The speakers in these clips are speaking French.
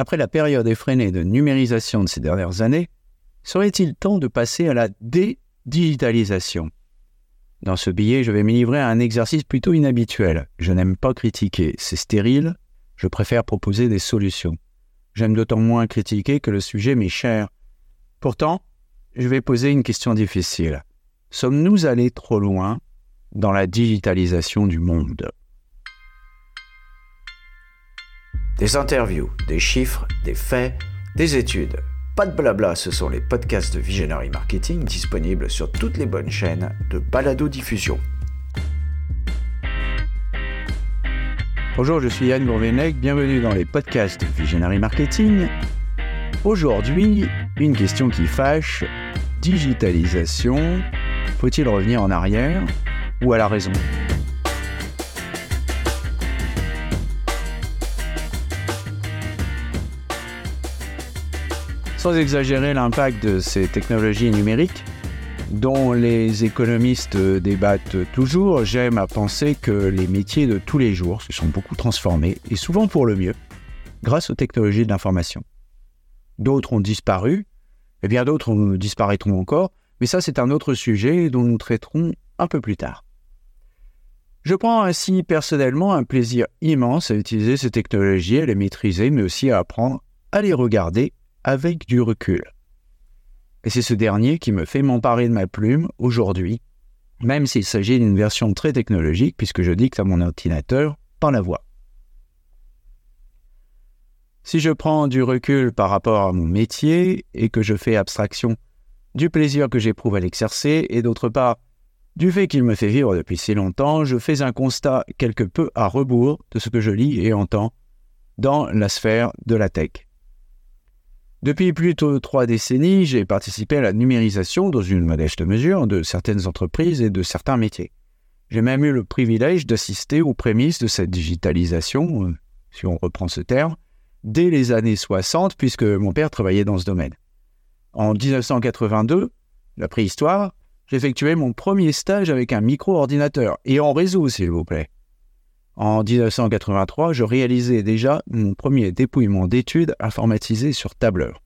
Après la période effrénée de numérisation de ces dernières années, serait-il temps de passer à la dédigitalisation? Dans ce billet, je vais me livrer à un exercice plutôt inhabituel. Je n'aime pas critiquer, c'est stérile, je préfère proposer des solutions. J'aime d'autant moins critiquer que le sujet m'est cher. Pourtant, je vais poser une question difficile. Sommes-nous allés trop loin dans la digitalisation du monde? Des interviews, des chiffres, des faits, des études. Pas de blabla, ce sont les podcasts de Visionary Marketing disponibles sur toutes les bonnes chaînes de balado-diffusion. Bonjour, je suis Yann Gourvenec, bienvenue dans les podcasts de Visionary Marketing. Aujourd'hui, une question qui fâche, digitalisation, faut-il revenir en arrière ou à la raison? Sans exagérer l'impact de ces technologies numériques, dont les économistes débattent toujours, j'aime à penser que les métiers de tous les jours se sont beaucoup transformés, et souvent pour le mieux, grâce aux technologies de l'information. D'autres ont disparu, et bien d'autres disparaîtront encore, mais ça c'est un autre sujet dont nous traiterons un peu plus tard. Je prends ainsi personnellement un plaisir immense à utiliser ces technologies, à les maîtriser, mais aussi à apprendre à les regarder avec du recul. Et c'est ce dernier qui me fait m'emparer de ma plume aujourd'hui, même s'il s'agit d'une version très technologique puisque je dicte à mon ordinateur par la voix. Si je prends du recul par rapport à mon métier et que je fais abstraction du plaisir que j'éprouve à l'exercer et d'autre part du fait qu'il me fait vivre depuis si longtemps, je fais un constat quelque peu à rebours de ce que je lis et entends dans la sphère de la tech. Depuis plutôt trois décennies, j'ai participé à la numérisation dans une modeste mesure de certaines entreprises et de certains métiers. J'ai même eu le privilège d'assister aux prémices de cette digitalisation, euh, si on reprend ce terme, dès les années 60, puisque mon père travaillait dans ce domaine. En 1982, la préhistoire, j'effectuais mon premier stage avec un micro-ordinateur, et en réseau, s'il vous plaît. En 1983, je réalisais déjà mon premier dépouillement d'études informatisé sur tableur.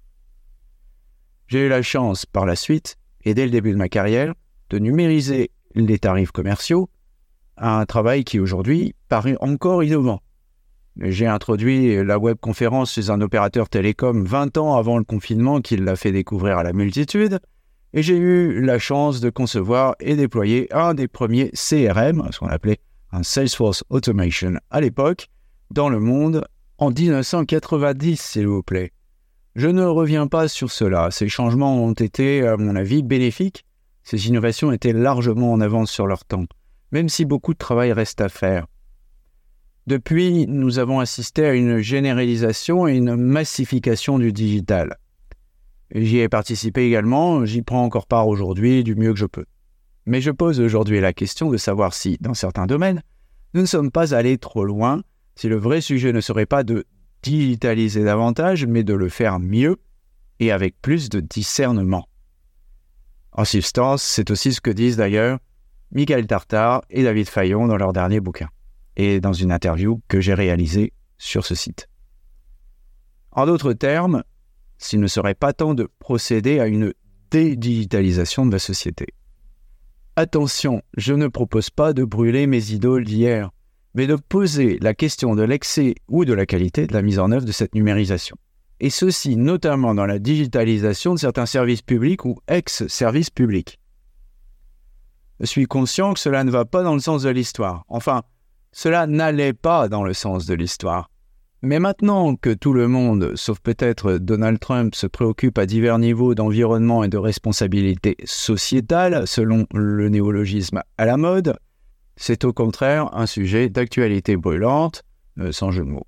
J'ai eu la chance par la suite, et dès le début de ma carrière, de numériser les tarifs commerciaux, un travail qui aujourd'hui paraît encore innovant. J'ai introduit la webconférence chez un opérateur télécom 20 ans avant le confinement qui l'a fait découvrir à la multitude, et j'ai eu la chance de concevoir et déployer un des premiers CRM, ce qu'on appelait Salesforce Automation à l'époque, dans le monde en 1990, s'il vous plaît. Je ne reviens pas sur cela. Ces changements ont été, à mon avis, bénéfiques. Ces innovations étaient largement en avance sur leur temps, même si beaucoup de travail reste à faire. Depuis, nous avons assisté à une généralisation et une massification du digital. J'y ai participé également, j'y prends encore part aujourd'hui du mieux que je peux. Mais je pose aujourd'hui la question de savoir si, dans certains domaines, nous ne sommes pas allés trop loin, si le vrai sujet ne serait pas de digitaliser davantage, mais de le faire mieux et avec plus de discernement. En substance, c'est aussi ce que disent d'ailleurs Michael Tartar et David Fayon dans leur dernier bouquin, et dans une interview que j'ai réalisée sur ce site. En d'autres termes, s'il ne serait pas temps de procéder à une dédigitalisation de la société. Attention, je ne propose pas de brûler mes idoles d'hier, mais de poser la question de l'excès ou de la qualité de la mise en œuvre de cette numérisation. Et ceci notamment dans la digitalisation de certains services publics ou ex-services publics. Je suis conscient que cela ne va pas dans le sens de l'histoire. Enfin, cela n'allait pas dans le sens de l'histoire. Mais maintenant que tout le monde, sauf peut-être Donald Trump, se préoccupe à divers niveaux d'environnement et de responsabilité sociétale, selon le néologisme à la mode, c'est au contraire un sujet d'actualité brûlante, euh, sans jeu de mots.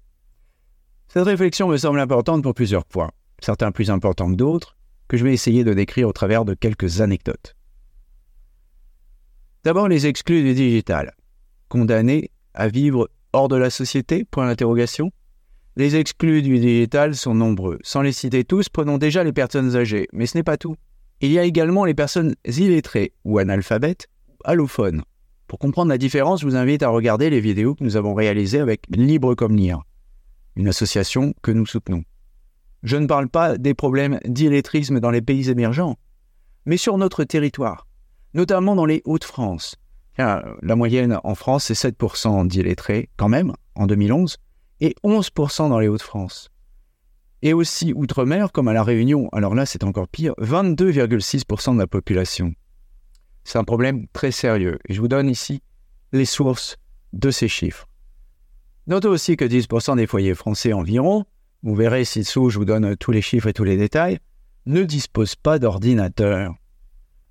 Cette réflexion me semble importante pour plusieurs points, certains plus importants que d'autres, que je vais essayer de décrire au travers de quelques anecdotes. D'abord les exclus du digital, condamnés à vivre hors de la société? Point d'interrogation. Les exclus du digital sont nombreux. Sans les citer tous, prenons déjà les personnes âgées, mais ce n'est pas tout. Il y a également les personnes illettrées ou analphabètes, allophones. Pour comprendre la différence, je vous invite à regarder les vidéos que nous avons réalisées avec Libre comme Lire, une association que nous soutenons. Je ne parle pas des problèmes d'illettrisme dans les pays émergents, mais sur notre territoire, notamment dans les Hauts-de-France. La moyenne en France, c'est 7% d'illettrés quand même, en 2011, et 11% dans les Hauts-de-France. Et aussi outre-mer, comme à La Réunion, alors là c'est encore pire, 22,6% de la population. C'est un problème très sérieux. Et je vous donne ici les sources de ces chiffres. Notez aussi que 10% des foyers français environ vous verrez ci-dessous, je vous donne tous les chiffres et tous les détails, ne disposent pas d'ordinateur.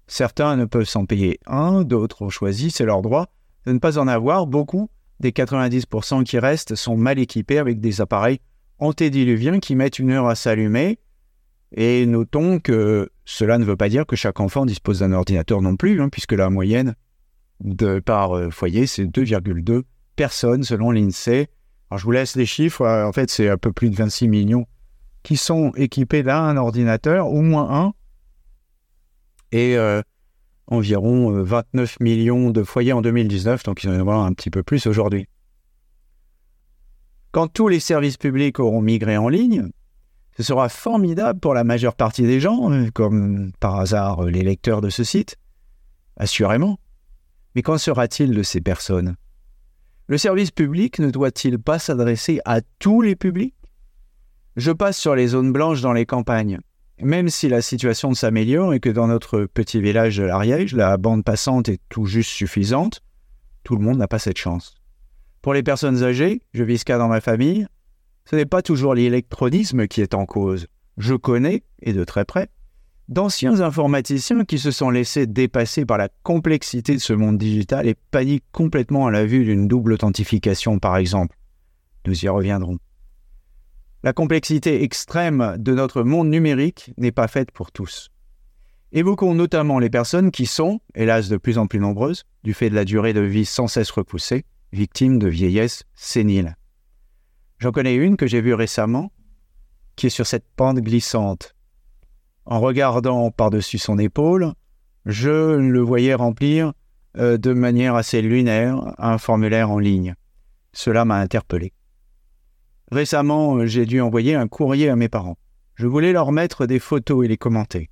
Certains ne peuvent s'en payer un, d'autres ont choisi, c'est leur droit, de ne pas en avoir. Beaucoup des 90% qui restent sont mal équipés avec des appareils antédiluviens qui mettent une heure à s'allumer. Et notons que cela ne veut pas dire que chaque enfant dispose d'un ordinateur non plus, hein, puisque la moyenne de par euh, foyer, c'est 2,2 personnes selon l'INSEE alors, je vous laisse les chiffres. Euh, en fait, c'est un peu plus de 26 millions qui sont équipés d'un ordinateur, au moins un, et euh, environ 29 euh, millions de foyers en 2019, donc il y en avoir un petit peu plus aujourd'hui. Quand tous les services publics auront migré en ligne, ce sera formidable pour la majeure partie des gens, comme par hasard les lecteurs de ce site, assurément. Mais qu'en sera-t-il de ces personnes? Le service public ne doit-il pas s'adresser à tous les publics? Je passe sur les zones blanches dans les campagnes. Même si la situation s'améliore et que dans notre petit village de l'Ariège, la bande passante est tout juste suffisante, tout le monde n'a pas cette chance. Pour les personnes âgées, je vis cas dans ma famille, ce n'est pas toujours l'électronisme qui est en cause. Je connais, et de très près, d'anciens informaticiens qui se sont laissés dépasser par la complexité de ce monde digital et paniquent complètement à la vue d'une double authentification, par exemple. Nous y reviendrons. La complexité extrême de notre monde numérique n'est pas faite pour tous. Évoquons notamment les personnes qui sont, hélas de plus en plus nombreuses, du fait de la durée de vie sans cesse repoussée, victimes de vieillesse sénile. J'en connais une que j'ai vue récemment, qui est sur cette pente glissante, en regardant par-dessus son épaule, je le voyais remplir euh, de manière assez lunaire un formulaire en ligne. Cela m'a interpellé. Récemment, j'ai dû envoyer un courrier à mes parents. Je voulais leur mettre des photos et les commenter.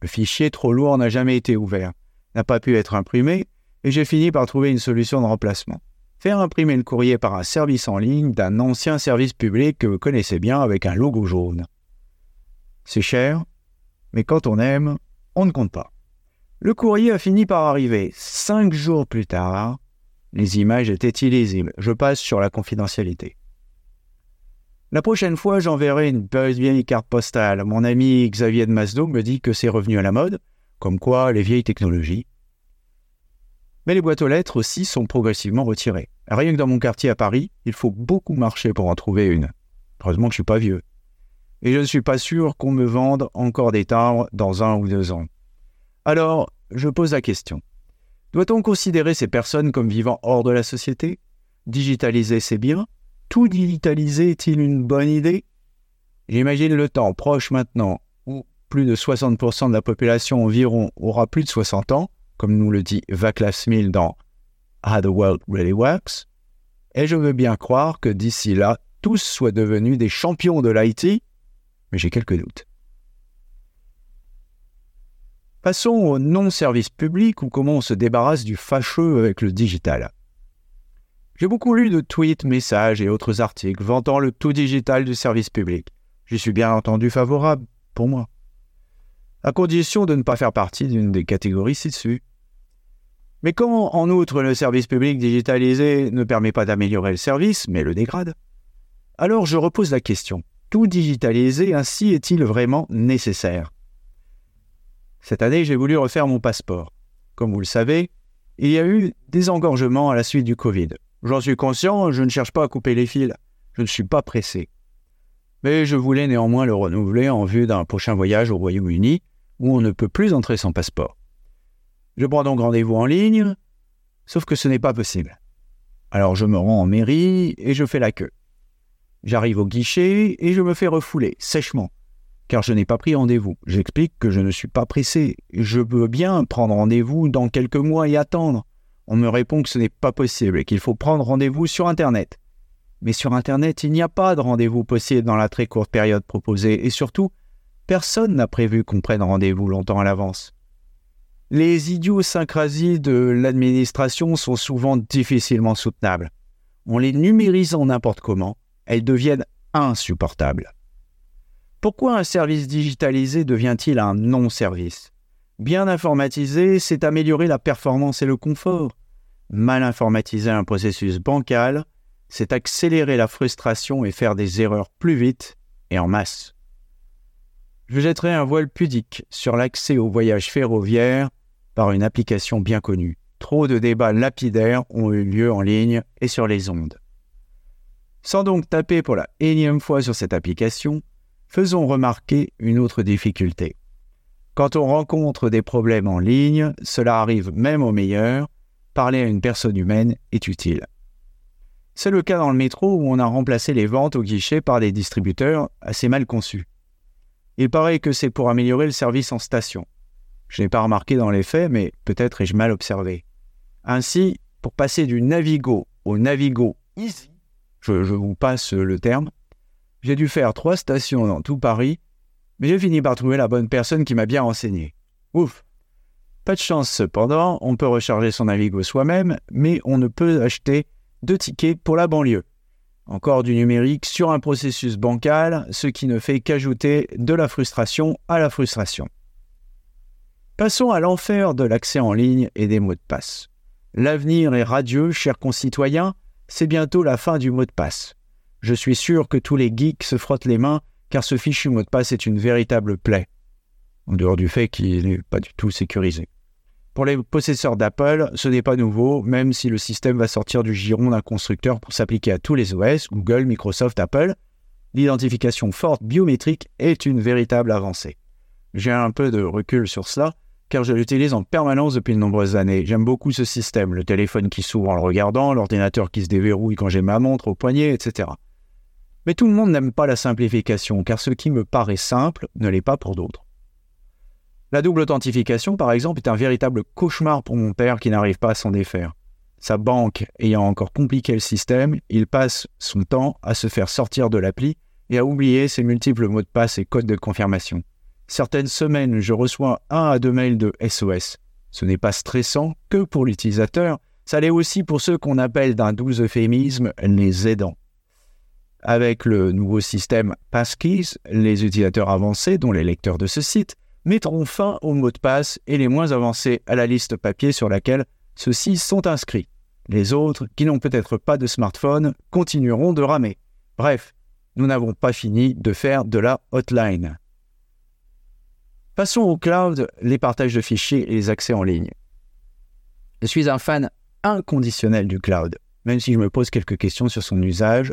Le fichier trop lourd n'a jamais été ouvert, n'a pas pu être imprimé, et j'ai fini par trouver une solution de remplacement. Faire imprimer le courrier par un service en ligne d'un ancien service public que vous connaissez bien avec un logo jaune. C'est cher, mais quand on aime, on ne compte pas. Le courrier a fini par arriver. Cinq jours plus tard, les images étaient illisibles. Je passe sur la confidentialité. La prochaine fois, j'enverrai une vieille carte postale. Mon ami Xavier de Masdo me dit que c'est revenu à la mode, comme quoi les vieilles technologies. Mais les boîtes aux lettres aussi sont progressivement retirées. Rien que dans mon quartier à Paris, il faut beaucoup marcher pour en trouver une. Heureusement que je suis pas vieux et je ne suis pas sûr qu'on me vende encore des timbres dans un ou deux ans. Alors, je pose la question. Doit-on considérer ces personnes comme vivant hors de la société? Digitaliser, c'est bien. Tout digitaliser est-il une bonne idée? J'imagine le temps proche maintenant où plus de 60% de la population environ aura plus de 60 ans, comme nous le dit Vaclav Smil dans How the World Really Works, et je veux bien croire que d'ici là, tous soient devenus des champions de l'IT mais j'ai quelques doutes. Passons au non-service public ou comment on se débarrasse du fâcheux avec le digital. J'ai beaucoup lu de tweets, messages et autres articles vantant le tout digital du service public. J'y suis bien entendu favorable, pour moi. À condition de ne pas faire partie d'une des catégories ci-dessus. Mais quand, en outre, le service public digitalisé ne permet pas d'améliorer le service, mais le dégrade, alors je repose la question tout digitaliser ainsi est-il vraiment nécessaire? Cette année, j'ai voulu refaire mon passeport. Comme vous le savez, il y a eu des engorgements à la suite du Covid. J'en suis conscient, je ne cherche pas à couper les fils, je ne suis pas pressé. Mais je voulais néanmoins le renouveler en vue d'un prochain voyage au Royaume-Uni où on ne peut plus entrer sans passeport. Je prends donc rendez-vous en ligne, sauf que ce n'est pas possible. Alors je me rends en mairie et je fais la queue. J'arrive au guichet et je me fais refouler, sèchement, car je n'ai pas pris rendez-vous. J'explique que je ne suis pas pressé. Je veux bien prendre rendez-vous dans quelques mois et attendre. On me répond que ce n'est pas possible et qu'il faut prendre rendez-vous sur Internet. Mais sur Internet, il n'y a pas de rendez-vous possible dans la très courte période proposée, et surtout, personne n'a prévu qu'on prenne rendez-vous longtemps à l'avance. Les idiosyncrasies de l'administration sont souvent difficilement soutenables. En les numérisant n'importe comment, elles deviennent insupportables. Pourquoi un service digitalisé devient-il un non-service? Bien informatisé, c'est améliorer la performance et le confort. Mal informatiser un processus bancal, c'est accélérer la frustration et faire des erreurs plus vite et en masse. Je jetterai un voile pudique sur l'accès au voyage ferroviaire par une application bien connue. Trop de débats lapidaires ont eu lieu en ligne et sur les ondes. Sans donc taper pour la énième fois sur cette application, faisons remarquer une autre difficulté. Quand on rencontre des problèmes en ligne, cela arrive même au meilleur, parler à une personne humaine est utile. C'est le cas dans le métro où on a remplacé les ventes au guichet par des distributeurs assez mal conçus. Il paraît que c'est pour améliorer le service en station. Je n'ai pas remarqué dans les faits, mais peut-être ai-je mal observé. Ainsi, pour passer du Navigo au Navigo Easy, je, je vous passe le terme, j'ai dû faire trois stations dans tout Paris, mais j'ai fini par trouver la bonne personne qui m'a bien renseigné. Ouf Pas de chance cependant, on peut recharger son Navigo soi-même, mais on ne peut acheter de tickets pour la banlieue. Encore du numérique sur un processus bancal, ce qui ne fait qu'ajouter de la frustration à la frustration. Passons à l'enfer de l'accès en ligne et des mots de passe. L'avenir est radieux, chers concitoyens, c'est bientôt la fin du mot de passe. Je suis sûr que tous les geeks se frottent les mains car ce fichu mot de passe est une véritable plaie, en dehors du fait qu'il n'est pas du tout sécurisé. Pour les possesseurs d'Apple, ce n'est pas nouveau, même si le système va sortir du giron d'un constructeur pour s'appliquer à tous les OS, Google, Microsoft, Apple. L'identification forte biométrique est une véritable avancée. J'ai un peu de recul sur cela, car je l'utilise en permanence depuis de nombreuses années. J'aime beaucoup ce système, le téléphone qui s'ouvre en le regardant, l'ordinateur qui se déverrouille quand j'ai ma montre au poignet, etc. Mais tout le monde n'aime pas la simplification, car ce qui me paraît simple ne l'est pas pour d'autres. La double authentification, par exemple, est un véritable cauchemar pour mon père qui n'arrive pas à s'en défaire. Sa banque ayant encore compliqué le système, il passe son temps à se faire sortir de l'appli et à oublier ses multiples mots de passe et codes de confirmation. Certaines semaines, je reçois un à deux mails de SOS. Ce n'est pas stressant que pour l'utilisateur, ça l'est aussi pour ceux qu'on appelle d'un doux euphémisme les aidants. Avec le nouveau système Passkeys, les utilisateurs avancés, dont les lecteurs de ce site, mettront fin aux mots de passe et les moins avancés à la liste papier sur laquelle ceux-ci sont inscrits. Les autres, qui n'ont peut-être pas de smartphone, continueront de ramer. Bref, nous n'avons pas fini de faire de la hotline. Passons au cloud, les partages de fichiers et les accès en ligne. Je suis un fan inconditionnel du cloud, même si je me pose quelques questions sur son usage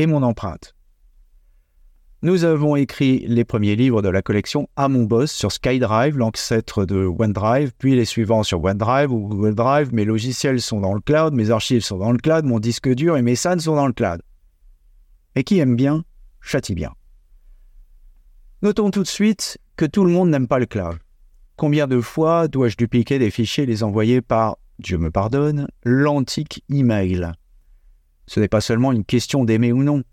et mon empreinte. Nous avons écrit les premiers livres de la collection à mon boss sur SkyDrive, l'ancêtre de OneDrive, puis les suivants sur OneDrive ou Google Drive. Mes logiciels sont dans le cloud, mes archives sont dans le cloud, mon disque dur et mes SAN sont dans le cloud. Et qui aime bien, châtie bien. Notons tout de suite que tout le monde n'aime pas le cloud. Combien de fois dois-je dupliquer des fichiers et les envoyer par, Dieu me pardonne, l'antique email? Ce n'est pas seulement une question d'aimer ou non.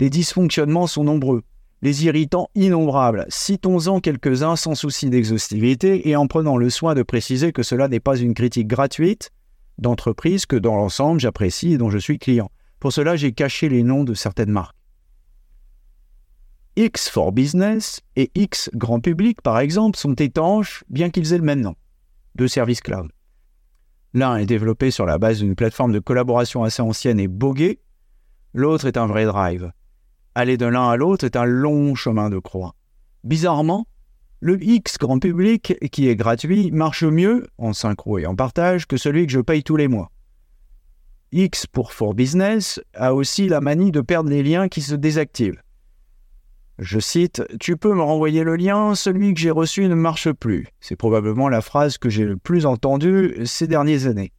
Les dysfonctionnements sont nombreux les irritants innombrables. Citons-en quelques-uns sans souci d'exhaustivité et en prenant le soin de préciser que cela n'est pas une critique gratuite d'entreprise que dans l'ensemble j'apprécie et dont je suis client. Pour cela, j'ai caché les noms de certaines marques. X for Business et X Grand Public, par exemple, sont étanches, bien qu'ils aient le même nom, deux services cloud. L'un est développé sur la base d'une plateforme de collaboration assez ancienne et boguée, l'autre est un vrai drive. Aller de l'un à l'autre est un long chemin de croix. Bizarrement, le X grand public, qui est gratuit, marche mieux, en synchro et en partage, que celui que je paye tous les mois. X pour For Business a aussi la manie de perdre les liens qui se désactivent. Je cite Tu peux me renvoyer le lien, celui que j'ai reçu ne marche plus. C'est probablement la phrase que j'ai le plus entendue ces dernières années.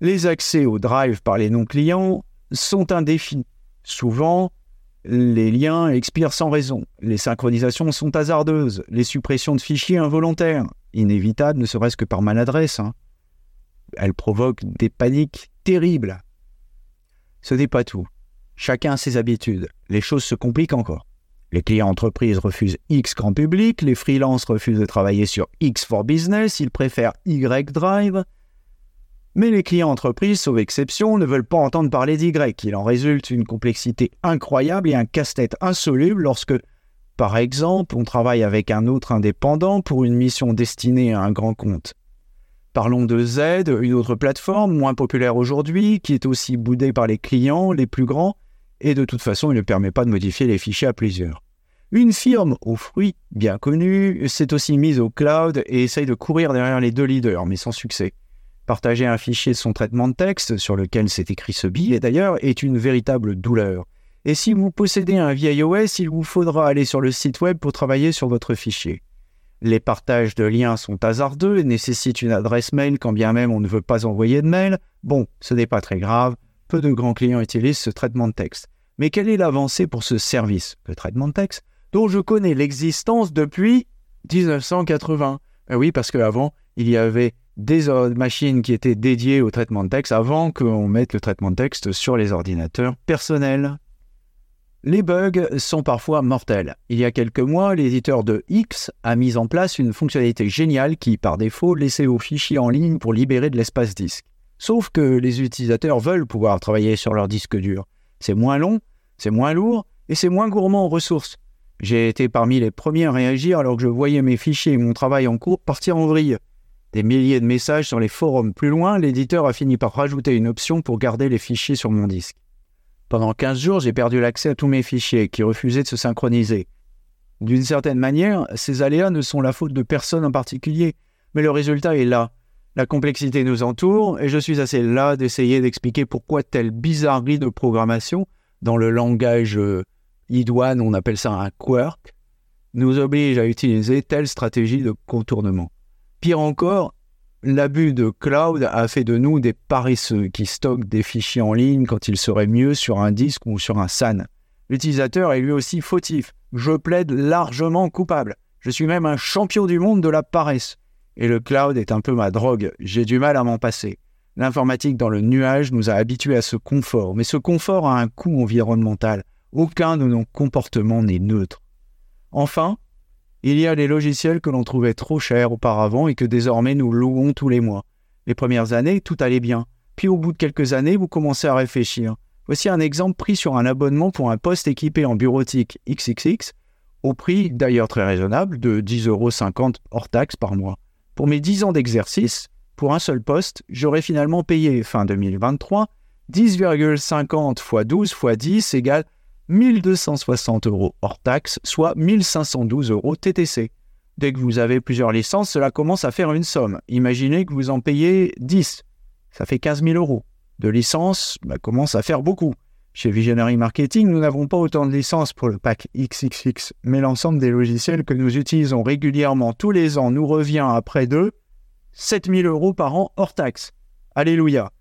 Les accès au Drive par les non-clients sont un défi. Souvent, les liens expirent sans raison, les synchronisations sont hasardeuses, les suppressions de fichiers involontaires, inévitables ne serait-ce que par maladresse. Hein. Elles provoquent des paniques terribles. Ce n'est pas tout. Chacun a ses habitudes. Les choses se compliquent encore. Les clients entreprises refusent X grand public, les freelances refusent de travailler sur X for business, ils préfèrent Y drive. Mais les clients entreprises, sauf exception, ne veulent pas entendre parler d'Y. Il en résulte une complexité incroyable et un casse-tête insoluble lorsque, par exemple, on travaille avec un autre indépendant pour une mission destinée à un grand compte. Parlons de Z, une autre plateforme moins populaire aujourd'hui, qui est aussi boudée par les clients les plus grands, et de toute façon, il ne permet pas de modifier les fichiers à plusieurs. Une firme aux fruits bien connue s'est aussi mise au cloud et essaye de courir derrière les deux leaders, mais sans succès. Partager un fichier de son traitement de texte, sur lequel s'est écrit ce billet d'ailleurs, est une véritable douleur. Et si vous possédez un vieil OS, il vous faudra aller sur le site web pour travailler sur votre fichier. Les partages de liens sont hasardeux et nécessitent une adresse mail quand bien même on ne veut pas envoyer de mail. Bon, ce n'est pas très grave, peu de grands clients utilisent ce traitement de texte. Mais quelle est l'avancée pour ce service, le traitement de texte, dont je connais l'existence depuis 1980 eh Oui, parce qu'avant, il y avait des machines qui étaient dédiées au traitement de texte avant qu'on mette le traitement de texte sur les ordinateurs personnels. Les bugs sont parfois mortels. Il y a quelques mois, l'éditeur de X a mis en place une fonctionnalité géniale qui, par défaut, laissait vos fichiers en ligne pour libérer de l'espace disque. Sauf que les utilisateurs veulent pouvoir travailler sur leur disque dur. C'est moins long, c'est moins lourd et c'est moins gourmand en ressources. J'ai été parmi les premiers à réagir alors que je voyais mes fichiers et mon travail en cours partir en vrille. Des milliers de messages sur les forums plus loin, l'éditeur a fini par rajouter une option pour garder les fichiers sur mon disque. Pendant 15 jours, j'ai perdu l'accès à tous mes fichiers qui refusaient de se synchroniser. D'une certaine manière, ces aléas ne sont la faute de personne en particulier, mais le résultat est là. La complexité nous entoure et je suis assez là d'essayer d'expliquer pourquoi telle bizarrerie de programmation, dans le langage euh, idoine on appelle ça un quirk, nous oblige à utiliser telle stratégie de contournement. Pire encore, l'abus de cloud a fait de nous des paresseux qui stockent des fichiers en ligne quand il serait mieux sur un disque ou sur un SAN. L'utilisateur est lui aussi fautif. Je plaide largement coupable. Je suis même un champion du monde de la paresse. Et le cloud est un peu ma drogue. J'ai du mal à m'en passer. L'informatique dans le nuage nous a habitués à ce confort, mais ce confort a un coût environnemental. Aucun de nos comportements n'est neutre. Enfin, il y a les logiciels que l'on trouvait trop chers auparavant et que désormais nous louons tous les mois. Les premières années, tout allait bien. Puis au bout de quelques années, vous commencez à réfléchir. Voici un exemple pris sur un abonnement pour un poste équipé en bureautique XXX, au prix d'ailleurs très raisonnable de 10,50 euros hors taxe par mois. Pour mes 10 ans d'exercice, pour un seul poste, j'aurais finalement payé fin 2023 10,50 x 12 x 10 égale 1260 euros hors taxe, soit 1512 euros TTC. Dès que vous avez plusieurs licences, cela commence à faire une somme. Imaginez que vous en payez 10. Ça fait 15 000 euros. De licences, ça bah, commence à faire beaucoup. Chez Visionary Marketing, nous n'avons pas autant de licences pour le pack XXX, mais l'ensemble des logiciels que nous utilisons régulièrement tous les ans nous revient à près de 7000 euros par an hors taxe. Alléluia.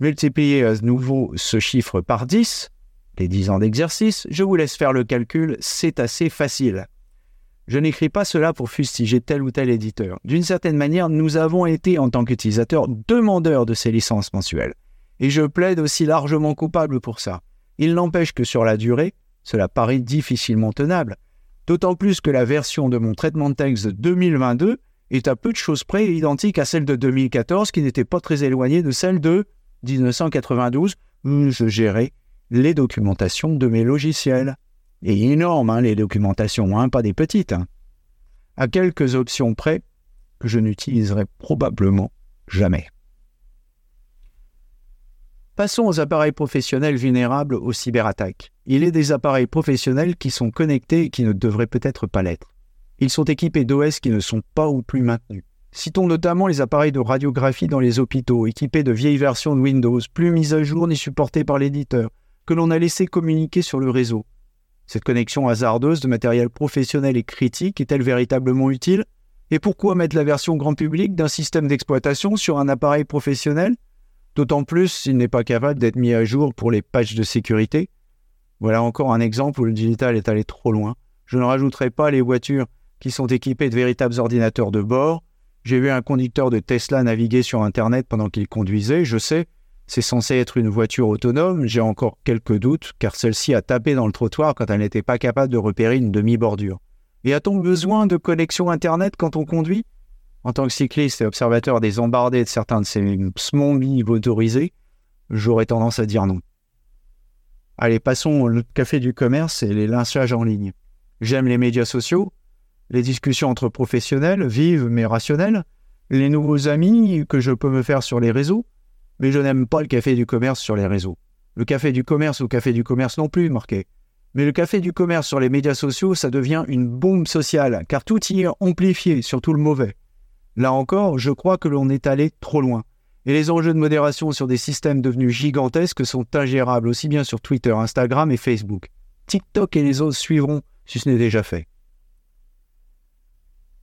Multipliez à nouveau ce chiffre par 10, les 10 ans d'exercice, je vous laisse faire le calcul, c'est assez facile. Je n'écris pas cela pour fustiger tel ou tel éditeur. D'une certaine manière, nous avons été, en tant qu'utilisateurs, demandeurs de ces licences mensuelles. Et je plaide aussi largement coupable pour ça. Il n'empêche que sur la durée, cela paraît difficilement tenable. D'autant plus que la version de mon traitement de texte de 2022 est à peu de choses près identique à celle de 2014 qui n'était pas très éloignée de celle de 1992 où je gérais les documentations de mes logiciels. Et énormes, hein, les documentations, hein, pas des petites. Hein. À quelques options près que je n'utiliserai probablement jamais. Passons aux appareils professionnels vulnérables aux cyberattaques. Il est des appareils professionnels qui sont connectés et qui ne devraient peut-être pas l'être. Ils sont équipés d'OS qui ne sont pas ou plus maintenus. Citons notamment les appareils de radiographie dans les hôpitaux, équipés de vieilles versions de Windows, plus mises à jour ni supportées par l'éditeur, que l'on a laissé communiquer sur le réseau. Cette connexion hasardeuse de matériel professionnel et critique est-elle véritablement utile? Et pourquoi mettre la version grand public d'un système d'exploitation sur un appareil professionnel? D'autant plus s'il n'est pas capable d'être mis à jour pour les patchs de sécurité. Voilà encore un exemple où le digital est allé trop loin. Je ne rajouterai pas les voitures qui sont équipées de véritables ordinateurs de bord. J'ai vu un conducteur de Tesla naviguer sur Internet pendant qu'il conduisait. Je sais, C'est censé être une voiture autonome, j'ai encore quelques doutes, car celle-ci a tapé dans le trottoir quand elle n'était pas capable de repérer une demi-bordure. Et a-t-on besoin de connexion Internet quand on conduit? En tant que cycliste et observateur des embardés de certains de ces smombies motorisés, j'aurais tendance à dire non. Allez, passons au café du commerce et les lynchages en ligne. J'aime les médias sociaux, les discussions entre professionnels, vives mais rationnelles, les nouveaux amis que je peux me faire sur les réseaux, mais je n'aime pas le café du commerce sur les réseaux. Le café du commerce au café du commerce non plus, marqué. Mais le café du commerce sur les médias sociaux, ça devient une bombe sociale, car tout y est amplifié, surtout le mauvais. Là encore, je crois que l'on est allé trop loin. Et les enjeux de modération sur des systèmes devenus gigantesques sont ingérables aussi bien sur Twitter, Instagram et Facebook. TikTok et les autres suivront si ce n'est déjà fait.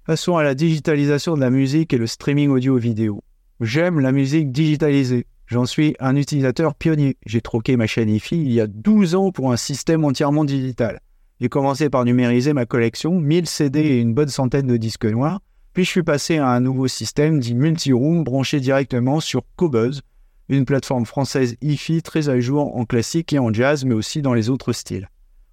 Passons à la digitalisation de la musique et le streaming audio-vidéo. J'aime la musique digitalisée. J'en suis un utilisateur pionnier. J'ai troqué ma chaîne IFI il y a 12 ans pour un système entièrement digital. J'ai commencé par numériser ma collection, 1000 CD et une bonne centaine de disques noirs, puis je suis passé à un nouveau système dit multi-room branché directement sur Cobuzz, une plateforme française IFI très à jour en classique et en jazz, mais aussi dans les autres styles.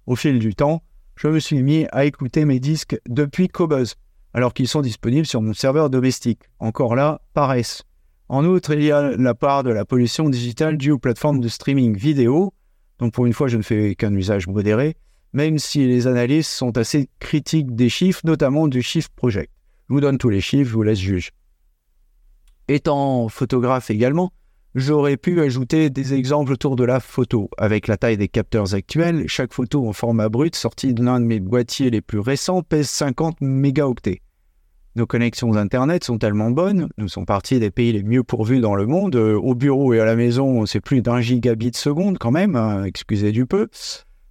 Au fil du temps, je me suis mis à écouter mes disques depuis Cobuzz, alors qu'ils sont disponibles sur mon serveur domestique. Encore là, paresse. En outre, il y a la part de la pollution digitale due aux plateformes de streaming vidéo. Donc pour une fois, je ne fais qu'un usage modéré, même si les analyses sont assez critiques des chiffres, notamment du Shift Project. Je vous donne tous les chiffres, je vous laisse juger. Étant photographe également, j'aurais pu ajouter des exemples autour de la photo. Avec la taille des capteurs actuels, chaque photo en format brut sortie de l'un de mes boîtiers les plus récents pèse 50 mégaoctets. Nos connexions Internet sont tellement bonnes, nous sommes partis des pays les mieux pourvus dans le monde, euh, au bureau et à la maison c'est plus d'un gigabit seconde quand même, hein, excusez du peu,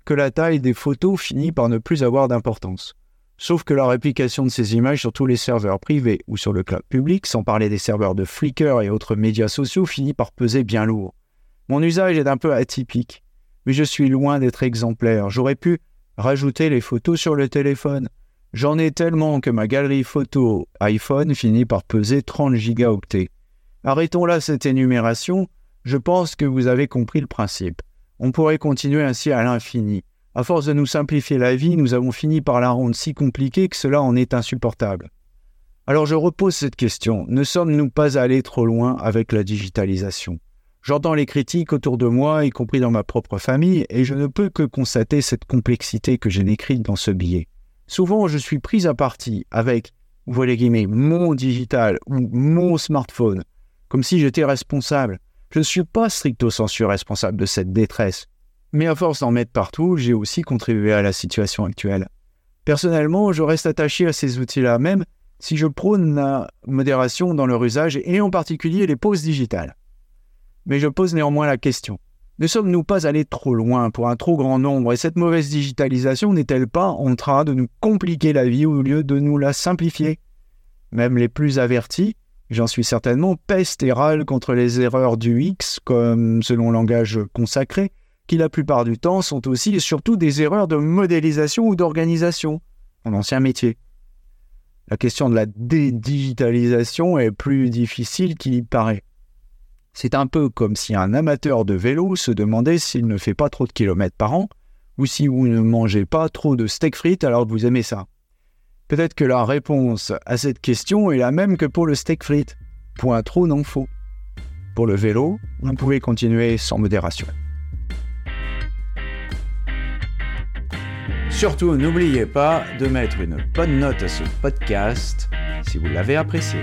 que la taille des photos finit par ne plus avoir d'importance. Sauf que la réplication de ces images sur tous les serveurs privés ou sur le cloud public, sans parler des serveurs de Flickr et autres médias sociaux, finit par peser bien lourd. Mon usage est un peu atypique, mais je suis loin d'être exemplaire. J'aurais pu rajouter les photos sur le téléphone, J'en ai tellement que ma galerie photo iPhone finit par peser 30 gigaoctets. Arrêtons là cette énumération, je pense que vous avez compris le principe. On pourrait continuer ainsi à l'infini. À force de nous simplifier la vie, nous avons fini par la rendre si compliquée que cela en est insupportable. Alors je repose cette question, ne sommes-nous pas allés trop loin avec la digitalisation? J'entends les critiques autour de moi, y compris dans ma propre famille, et je ne peux que constater cette complexité que j'ai décrite dans ce billet. Souvent, je suis pris à partie avec, voilà guillemets, mon digital ou mon smartphone, comme si j'étais responsable. Je ne suis pas stricto sensu responsable de cette détresse. Mais à force d'en mettre partout, j'ai aussi contribué à la situation actuelle. Personnellement, je reste attaché à ces outils-là, même si je prône la modération dans leur usage et en particulier les pauses digitales. Mais je pose néanmoins la question. Ne sommes-nous pas allés trop loin pour un trop grand nombre et cette mauvaise digitalisation n'est-elle pas en train de nous compliquer la vie au lieu de nous la simplifier? Même les plus avertis, j'en suis certainement, peste et râlent contre les erreurs du X, comme selon langage consacré, la plupart du temps sont aussi et surtout des erreurs de modélisation ou d'organisation, mon ancien métier. La question de la dédigitalisation est plus difficile qu'il y paraît. C'est un peu comme si un amateur de vélo se demandait s'il ne fait pas trop de kilomètres par an, ou si vous ne mangez pas trop de steak frites alors que vous aimez ça. Peut-être que la réponse à cette question est la même que pour le steak frites. Point trop non faux. Pour le vélo, vous pouvez continuer sans modération. Surtout, n'oubliez pas de mettre une bonne note à ce podcast si vous l'avez apprécié.